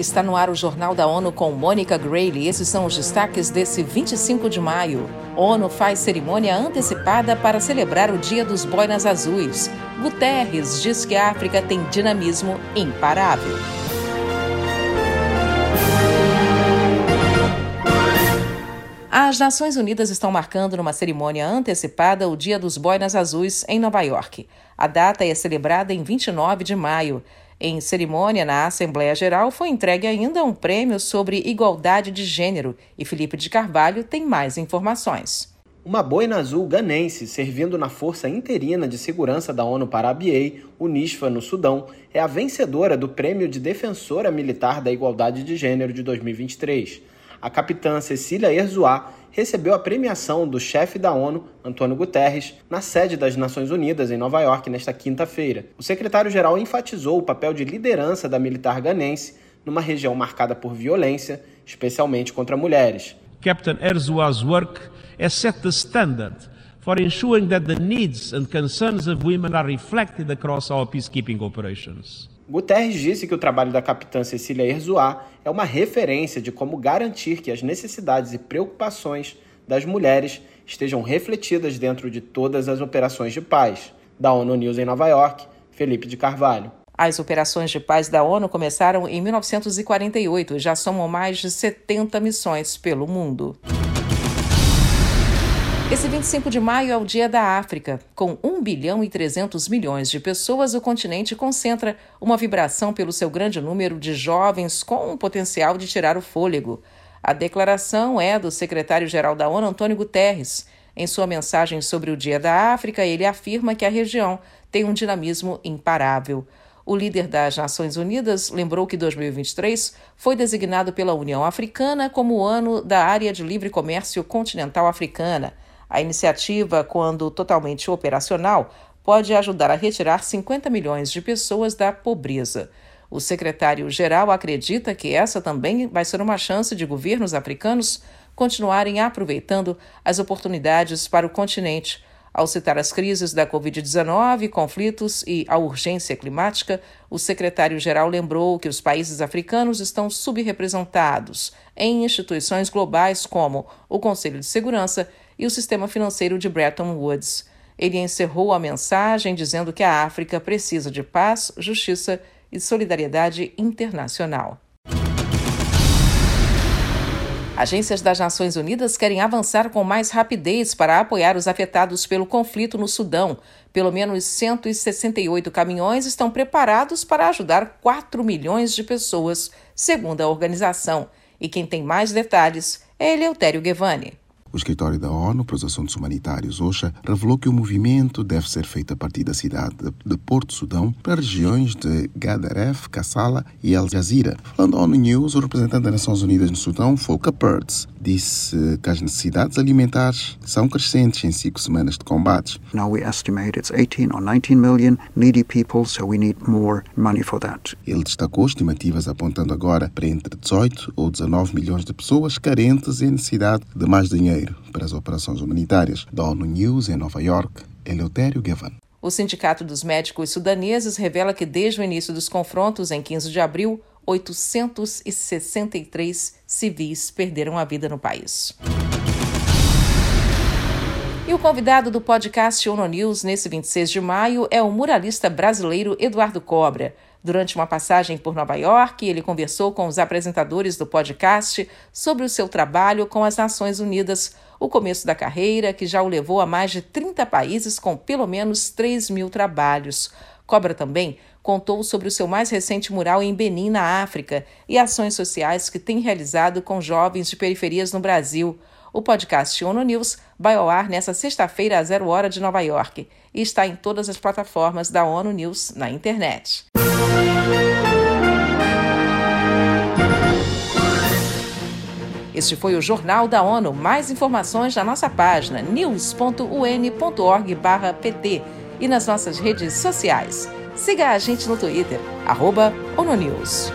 Está no ar o Jornal da ONU com Mônica Grayle. Esses são os destaques desse 25 de maio. ONU faz cerimônia antecipada para celebrar o Dia dos Boinas Azuis. Guterres diz que a África tem dinamismo imparável. As Nações Unidas estão marcando numa cerimônia antecipada o Dia dos Boinas Azuis em Nova York. A data é celebrada em 29 de maio. Em cerimônia na Assembleia Geral, foi entregue ainda um prêmio sobre igualdade de gênero e Felipe de Carvalho tem mais informações. Uma boina azul ganense, servindo na Força Interina de Segurança da ONU para a Abiei, UNISFA, no Sudão, é a vencedora do Prêmio de Defensora Militar da Igualdade de Gênero de 2023. A capitã Cecília Erzuá recebeu a premiação do chefe da ONU, Antônio Guterres, na sede das Nações Unidas, em Nova York, nesta quinta-feira. O secretário-geral enfatizou o papel de liderança da militar ganense numa região marcada por violência, especialmente contra mulheres. Captain Erzua's work has set the standard for ensuring that the needs and concerns of women are reflected across our peacekeeping operations. Guterres disse que o trabalho da capitã Cecília Erzuá é uma referência de como garantir que as necessidades e preocupações das mulheres estejam refletidas dentro de todas as operações de paz. Da ONU News em Nova York, Felipe de Carvalho. As operações de paz da ONU começaram em 1948 e já somam mais de 70 missões pelo mundo. Esse 25 de maio é o Dia da África. Com 1 bilhão e 300 milhões de pessoas, o continente concentra uma vibração pelo seu grande número de jovens com um potencial de tirar o fôlego. A declaração é do secretário-geral da ONU, Antônio Guterres. Em sua mensagem sobre o Dia da África, ele afirma que a região tem um dinamismo imparável. O líder das Nações Unidas lembrou que 2023 foi designado pela União Africana como o ano da Área de Livre Comércio Continental Africana. A iniciativa, quando totalmente operacional, pode ajudar a retirar 50 milhões de pessoas da pobreza. O secretário-geral acredita que essa também vai ser uma chance de governos africanos continuarem aproveitando as oportunidades para o continente. Ao citar as crises da Covid-19, conflitos e a urgência climática, o secretário-geral lembrou que os países africanos estão subrepresentados em instituições globais como o Conselho de Segurança e o sistema financeiro de Bretton Woods. Ele encerrou a mensagem dizendo que a África precisa de paz, justiça e solidariedade internacional. Agências das Nações Unidas querem avançar com mais rapidez para apoiar os afetados pelo conflito no Sudão. Pelo menos 168 caminhões estão preparados para ajudar 4 milhões de pessoas, segundo a organização. E quem tem mais detalhes é Eleutério Guevani. O escritório da ONU para os Assuntos Humanitários, OSHA, revelou que o movimento deve ser feito a partir da cidade de Porto Sudão para regiões de Gadaref, Kassala e El Jazira. Falando à ONU News, o representante das Nações Unidas no Sudão, Volker Pertz, disse que as necessidades alimentares são crescentes em cinco semanas de combates. Now we estimate it's 18 or 19 million needy people, so we need more money for that. Ele destacou estimativas apontando agora para entre 18 ou 19 milhões de pessoas carentes e necessidade de mais dinheiro para as operações humanitárias. Da ONU News em Nova York, Eleutério Gavan. O Sindicato dos Médicos Sudaneses revela que desde o início dos confrontos, em 15 de abril, 863 civis perderam a vida no país. E o convidado do podcast ONU News nesse 26 de maio é o muralista brasileiro Eduardo Cobra. Durante uma passagem por Nova York, ele conversou com os apresentadores do podcast sobre o seu trabalho com as Nações Unidas, o começo da carreira, que já o levou a mais de 30 países com pelo menos 3 mil trabalhos. Cobra também contou sobre o seu mais recente mural em Benin, na África, e ações sociais que tem realizado com jovens de periferias no Brasil. O podcast ONU News vai ao ar nesta sexta-feira às zero hora de Nova York e está em todas as plataformas da ONU News na internet. Este foi o Jornal da ONU. Mais informações na nossa página news.un.org/pt e nas nossas redes sociais. Siga a gente no Twitter, arroba ONU News.